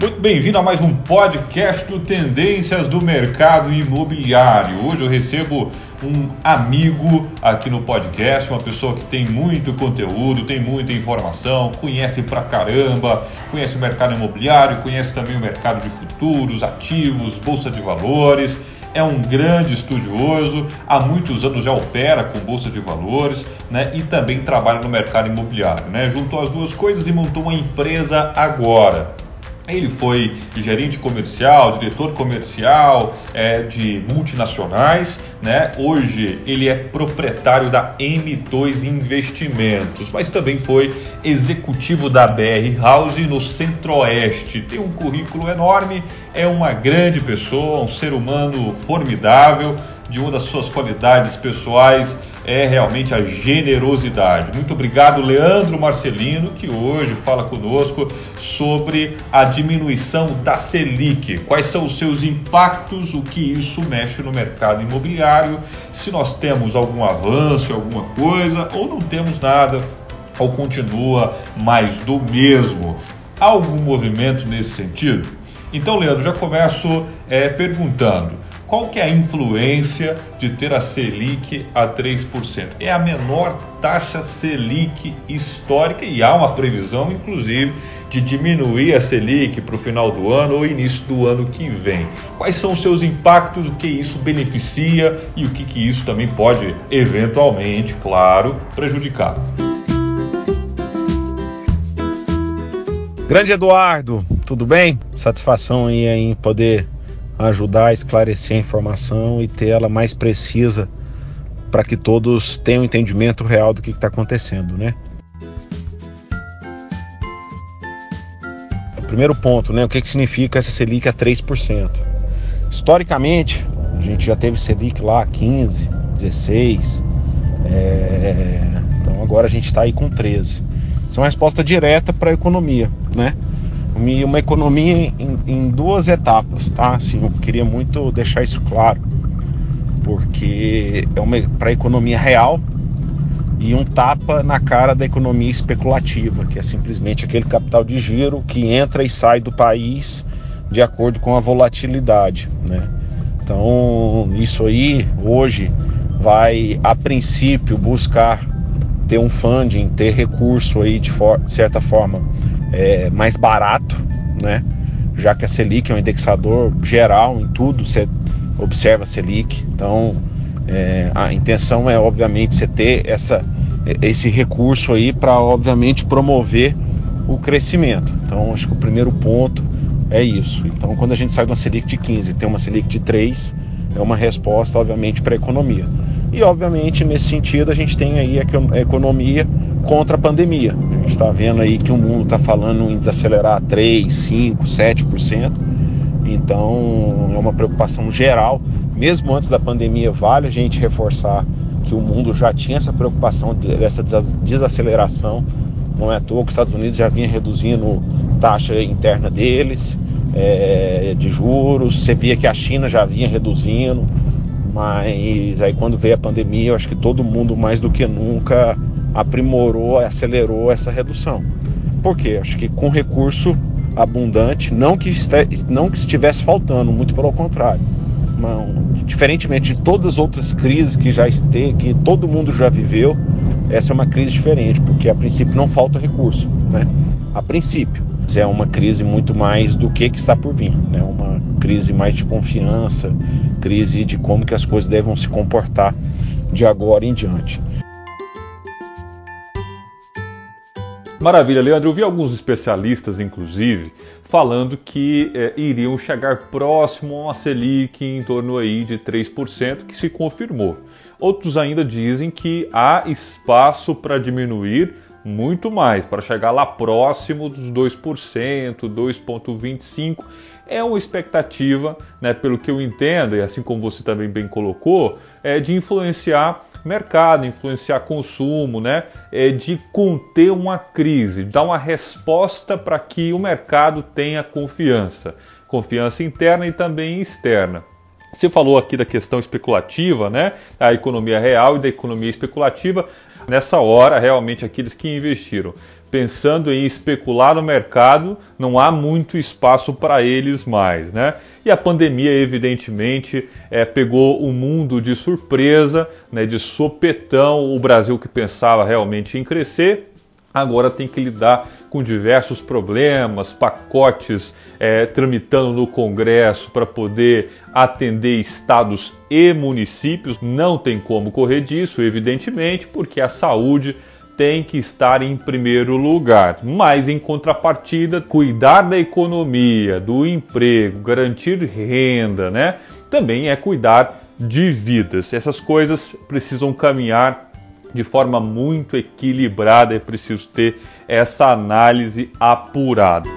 Muito bem-vindo a mais um podcast do Tendências do Mercado Imobiliário. Hoje eu recebo um amigo aqui no podcast, uma pessoa que tem muito conteúdo, tem muita informação, conhece pra caramba, conhece o mercado imobiliário, conhece também o mercado de futuros, ativos, bolsa de valores é um grande estudioso, há muitos anos já opera com bolsa de valores né, e também trabalha no mercado imobiliário. Né? Juntou as duas coisas e montou uma empresa agora. Ele foi gerente comercial, diretor comercial é, de multinacionais, né? Hoje ele é proprietário da M2 Investimentos, mas também foi executivo da BR House no Centro-Oeste. Tem um currículo enorme, é uma grande pessoa, um ser humano formidável, de uma das suas qualidades pessoais é realmente a generosidade. Muito obrigado, Leandro Marcelino, que hoje fala conosco sobre a diminuição da Selic. Quais são os seus impactos, o que isso mexe no mercado imobiliário, se nós temos algum avanço, alguma coisa, ou não temos nada, ou continua mais do mesmo. Algum movimento nesse sentido? Então, Leandro, já começo é, perguntando qual que é a influência de ter a Selic a 3%? É a menor taxa Selic histórica e há uma previsão, inclusive, de diminuir a Selic para o final do ano ou início do ano que vem. Quais são os seus impactos, o que isso beneficia e o que, que isso também pode, eventualmente, claro, prejudicar? Grande Eduardo, tudo bem? Satisfação aí em poder ajudar a esclarecer a informação e ter ela mais precisa para que todos tenham entendimento real do que está acontecendo, né? Primeiro ponto, né? O que, que significa essa Selic a 3%? Historicamente, a gente já teve Selic lá 15, 16, é... então agora a gente está aí com 13. Isso é uma resposta direta para a economia, né? Uma economia em, em, duas etapas, tá? Assim, eu queria muito deixar isso claro, porque é para a economia real e um tapa na cara da economia especulativa, que é simplesmente aquele capital de giro que entra e sai do país de acordo com a volatilidade, né? Então, isso aí hoje vai a princípio buscar ter um funding, ter recurso aí de, for de certa forma é, mais barato, né? Já que a Selic é um indexador geral em tudo, você observa a Selic. Então, é, a intenção é obviamente você ter essa, esse recurso aí para obviamente promover o crescimento. Então, acho que o primeiro ponto é isso. Então, quando a gente sai de uma Selic de 15 e tem uma Selic de 3, é uma resposta, obviamente, para a economia. E, obviamente, nesse sentido, a gente tem aí a economia contra a pandemia. A gente está vendo aí que o mundo está falando em desacelerar 3, 5, 7%. Então, é uma preocupação geral. Mesmo antes da pandemia, vale a gente reforçar que o mundo já tinha essa preocupação dessa desaceleração. Não é à toa que os Estados Unidos já vinha reduzindo taxa interna deles, é, de juros. Você via que a China já vinha reduzindo. Mas aí quando veio a pandemia, eu acho que todo mundo mais do que nunca aprimorou, acelerou essa redução. Por quê? Acho que com recurso abundante, não que, este, não que estivesse faltando, muito pelo contrário. Não, diferentemente de todas as outras crises que já este, que todo mundo já viveu, essa é uma crise diferente, porque a princípio não falta recurso, né? A princípio é uma crise muito mais do que, que está por vir, né? uma crise mais de confiança, crise de como que as coisas devem se comportar de agora em diante. Maravilha, Leandro. Eu vi alguns especialistas, inclusive, falando que é, iriam chegar próximo a uma Selic em torno aí de 3%, que se confirmou. Outros ainda dizem que há espaço para diminuir muito mais, para chegar lá próximo dos 2%, 2,25%. É uma expectativa, né, pelo que eu entendo, e assim como você também bem colocou, é de influenciar mercado, influenciar consumo, né, é de conter uma crise, dar uma resposta para que o mercado tenha confiança, confiança interna e também externa. Você falou aqui da questão especulativa, né? A economia real e da economia especulativa. Nessa hora, realmente, aqueles que investiram pensando em especular no mercado, não há muito espaço para eles mais, né? E a pandemia, evidentemente, é, pegou o mundo de surpresa, né, de sopetão. O Brasil que pensava realmente em crescer, agora tem que lidar com diversos problemas, pacotes é, tramitando no Congresso para poder atender estados e municípios. Não tem como correr disso, evidentemente, porque a saúde tem que estar em primeiro lugar. Mas, em contrapartida, cuidar da economia, do emprego, garantir renda, né? Também é cuidar de vidas. Essas coisas precisam caminhar de forma muito equilibrada, é preciso ter essa análise apurada.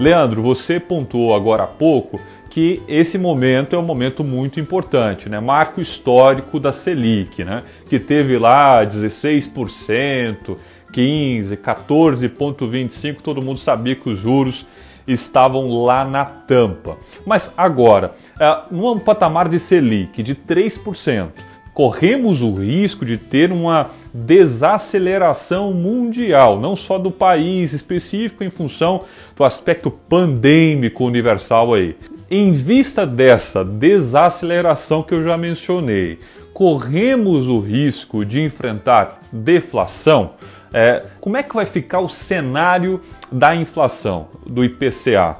Leandro, você pontuou agora há pouco que esse momento é um momento muito importante, né? Marco histórico da Selic, né? Que teve lá 16%, 15, 14,25, todo mundo sabia que os juros estavam lá na tampa. Mas agora, é, num patamar de Selic de 3%, corremos o risco de ter uma desaceleração mundial, não só do país específico em função do aspecto pandêmico universal aí. Em vista dessa desaceleração que eu já mencionei, corremos o risco de enfrentar deflação? É, como é que vai ficar o cenário da inflação, do IPCA?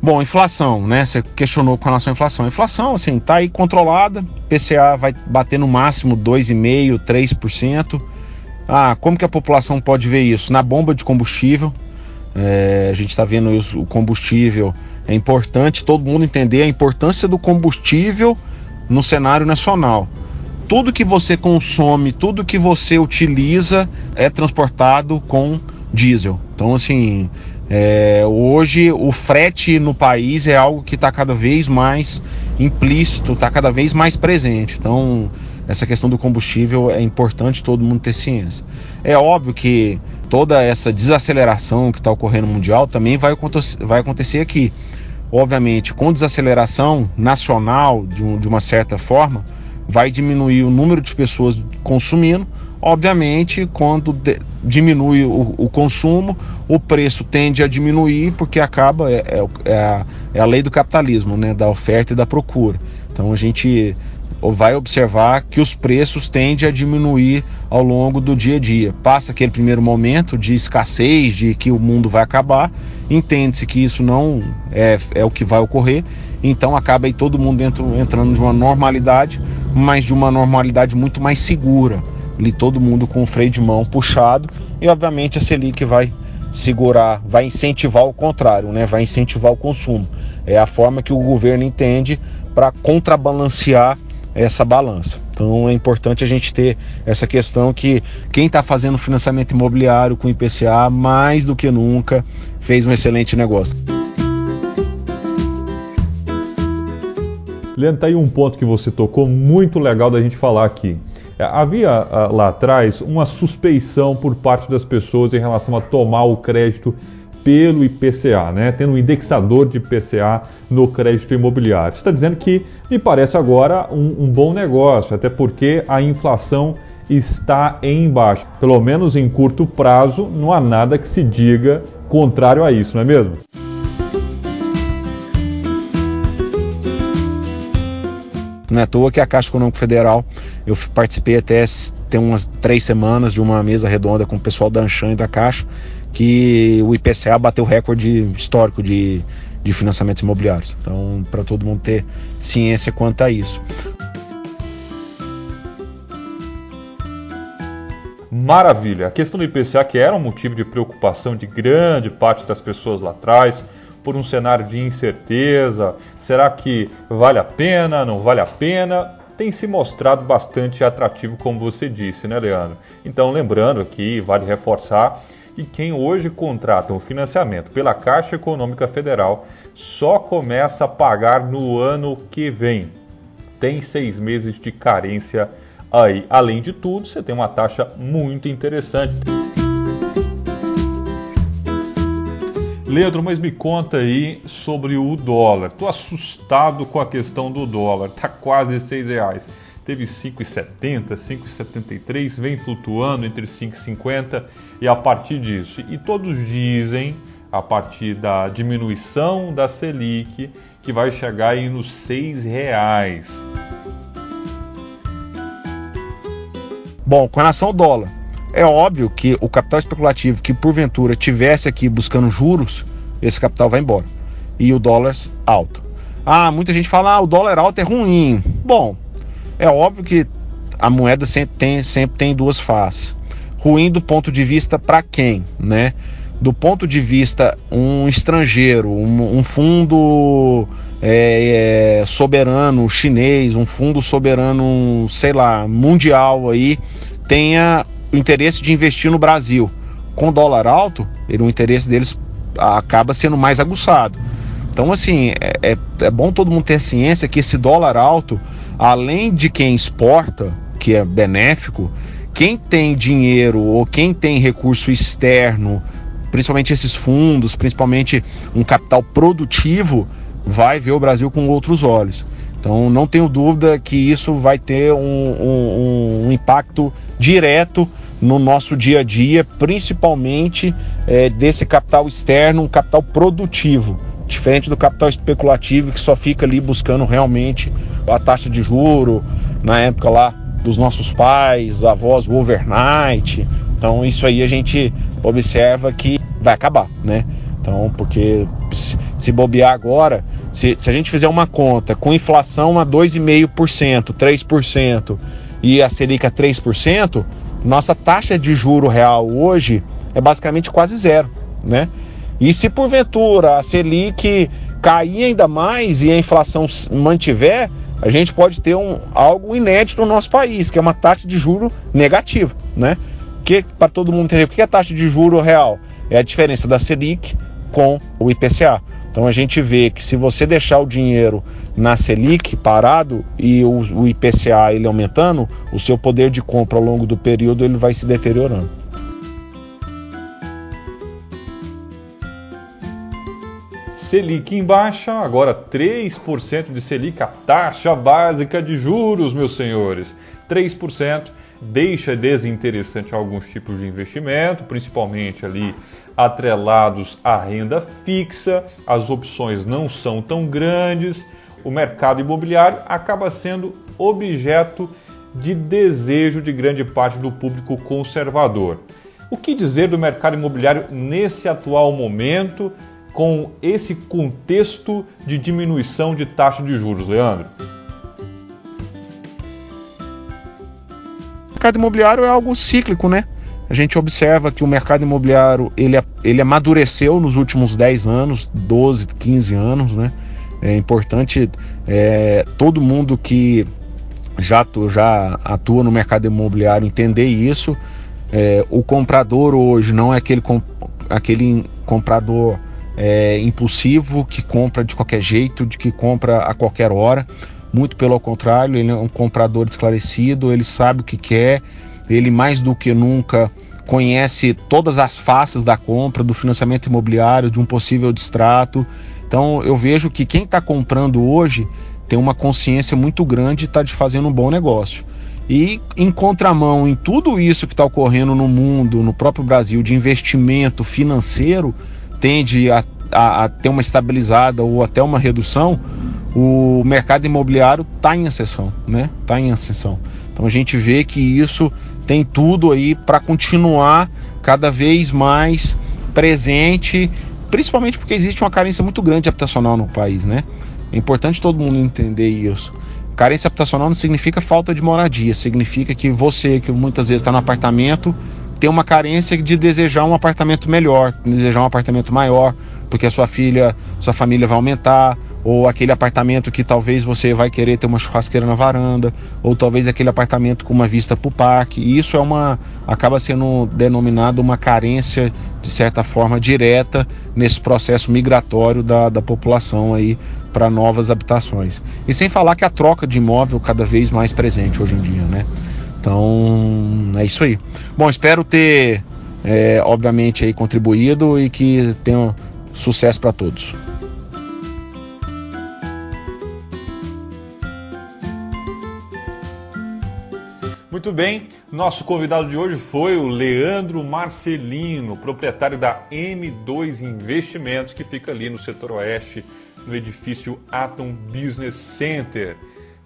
Bom, inflação, né? Você questionou com relação à inflação. A inflação, assim, tá aí controlada. PCA vai bater no máximo 2,5%, 3%. Ah, como que a população pode ver isso? Na bomba de combustível. É, a gente está vendo o combustível. É importante todo mundo entender a importância do combustível no cenário nacional. Tudo que você consome, tudo que você utiliza é transportado com diesel. Então, assim, é, hoje o frete no país é algo que está cada vez mais implícito, está cada vez mais presente. Então, essa questão do combustível é importante todo mundo ter ciência. É óbvio que toda essa desaceleração que está ocorrendo mundial também vai, vai acontecer aqui. Obviamente, com desaceleração nacional, de, um, de uma certa forma, vai diminuir o número de pessoas consumindo, Obviamente, quando de, diminui o, o, consumo, o preço tende a diminuir porque acaba é, é, é, a, é, a, lei do capitalismo, né, da oferta e da procura. Então a gente vai observar que os preços tendem a diminuir ao longo do dia a dia. Passa aquele primeiro momento de escassez, de que o mundo vai acabar, entende-se que isso não é, é o que vai ocorrer, então acaba aí todo mundo entrando de uma normalidade, mas de uma normalidade muito mais segura ali todo mundo com o freio de mão puxado e obviamente a Selic vai segurar, vai incentivar o contrário, né? Vai incentivar o consumo. É a forma que o governo entende para contrabalancear essa balança. Então é importante a gente ter essa questão que quem está fazendo financiamento imobiliário com IPCA mais do que nunca fez um excelente negócio. Leandro, tá aí um ponto que você tocou muito legal da gente falar aqui. É, havia ah, lá atrás uma suspeição por parte das pessoas em relação a tomar o crédito pelo IPCA, né? tendo um indexador de IPCA no crédito imobiliário. Está dizendo que me parece agora um, um, bom negócio, até porque a inflação está em baixa. Pelo menos em curto prazo, não há nada que se diga contrário a isso, não é mesmo? Não é à toa que a Caixa Econômica Federal eu participei até tem umas três semanas de uma mesa redonda com o pessoal da Anchan e da Caixa, que o IPCA bateu recorde histórico de, de financiamentos imobiliários. Então, para todo mundo ter ciência quanto a isso. Maravilha! A questão do IPCA, que era um motivo de preocupação de grande parte das pessoas lá atrás, por um cenário de incerteza, será que vale a pena, não vale a pena? tem se mostrado bastante atrativo, como você disse, né, Leandro? Então, lembrando aqui, vale reforçar que quem hoje contrata um financiamento pela Caixa Econômica Federal só começa a pagar no ano que vem. Tem seis meses de carência aí. Além de tudo, você tem uma taxa muito interessante. Leandro, mas me conta aí sobre o dólar. Tô assustado com a questão do dólar. Tá quase seis reais. Teve 5,70, 5,73, vem flutuando entre 5,50 e a partir disso. E todos dizem, a partir da diminuição da Selic, que vai chegar aí nos seis reais. Bom, com relação ao dólar, é óbvio que o capital especulativo que porventura tivesse aqui buscando juros, esse capital vai embora. E o dólar alto. Ah, muita gente fala, ah, o dólar alto é ruim. Bom, é óbvio que a moeda sempre tem, sempre tem duas faces. Ruim do ponto de vista para quem, né? Do ponto de vista um estrangeiro, um, um fundo é, é, soberano chinês, um fundo soberano, sei lá, mundial aí, tenha o interesse de investir no Brasil. Com dólar alto, ele, o interesse deles acaba sendo mais aguçado. Então, assim, é, é, é bom todo mundo ter ciência que esse dólar alto, além de quem exporta, que é benéfico, quem tem dinheiro ou quem tem recurso externo, principalmente esses fundos, principalmente um capital produtivo, vai ver o Brasil com outros olhos. Então não tenho dúvida que isso vai ter um, um, um impacto direto no nosso dia a dia, principalmente é, desse capital externo, um capital produtivo, diferente do capital especulativo que só fica ali buscando realmente a taxa de juro na época lá dos nossos pais, avós, o overnight. Então isso aí a gente observa que vai acabar, né? Então, porque se bobear agora, se, se a gente fizer uma conta com inflação a 2,5%, 3% e a Selic a 3%, nossa taxa de juro real hoje é basicamente quase zero, né? E se porventura a Selic cair ainda mais e a inflação mantiver, a gente pode ter um, algo inédito no nosso país, que é uma taxa de juro negativa, né? Que para todo mundo entender, o que é taxa de juro real? É a diferença da Selic com o IPCA. Então a gente vê que se você deixar o dinheiro na Selic parado e o, o IPCA ele aumentando, o seu poder de compra ao longo do período ele vai se deteriorando. Selic em baixa, agora 3% de Selic, a taxa básica de juros, meus senhores. 3% deixa desinteressante alguns tipos de investimento, principalmente ali atrelados à renda fixa, as opções não são tão grandes, o mercado imobiliário acaba sendo objeto de desejo de grande parte do público conservador. O que dizer do mercado imobiliário nesse atual momento, com esse contexto de diminuição de taxa de juros, Leandro? O mercado imobiliário é algo cíclico, né? a gente observa que o mercado imobiliário ele, ele amadureceu nos últimos 10 anos, 12, 15 anos, né? É importante é, todo mundo que já, já atua no mercado imobiliário entender isso. É, o comprador hoje não é aquele, aquele comprador é, impulsivo que compra de qualquer jeito, de que compra a qualquer hora. Muito pelo contrário, ele é um comprador esclarecido, ele sabe o que quer, ele mais do que nunca conhece todas as faces da compra, do financiamento imobiliário, de um possível distrato. Então eu vejo que quem está comprando hoje tem uma consciência muito grande e está de fazendo um bom negócio. E em contramão em tudo isso que está ocorrendo no mundo, no próprio Brasil, de investimento financeiro, tende a, a, a ter uma estabilizada ou até uma redução, o mercado imobiliário está em ascensão, né? Está em ascensão. Então a gente vê que isso tem tudo aí para continuar cada vez mais presente, principalmente porque existe uma carência muito grande habitacional no país, né? É importante todo mundo entender isso. Carência habitacional não significa falta de moradia, significa que você, que muitas vezes está no apartamento, tem uma carência de desejar um apartamento melhor, desejar um apartamento maior, porque a sua filha, sua família vai aumentar, ou aquele apartamento que talvez você vai querer ter uma churrasqueira na varanda, ou talvez aquele apartamento com uma vista para o parque. E isso é uma acaba sendo denominado uma carência de certa forma direta nesse processo migratório da, da população aí para novas habitações. E sem falar que a troca de imóvel cada vez mais presente hoje em dia, né? Então é isso aí. Bom, espero ter é, obviamente aí contribuído e que tenham Sucesso para todos. Muito bem, nosso convidado de hoje foi o Leandro Marcelino, proprietário da M2 Investimentos, que fica ali no setor oeste, no edifício Atom Business Center.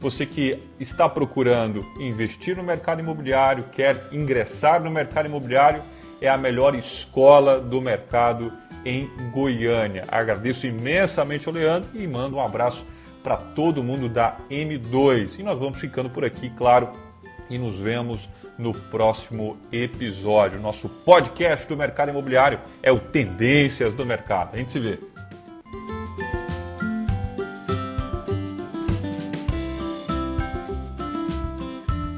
Você que está procurando investir no mercado imobiliário, quer ingressar no mercado imobiliário, é a melhor escola do mercado em Goiânia. Agradeço imensamente ao Leandro e mando um abraço para todo mundo da M2. E nós vamos ficando por aqui, claro, e nos vemos no próximo episódio. Nosso podcast do mercado imobiliário é o Tendências do Mercado. A gente se vê.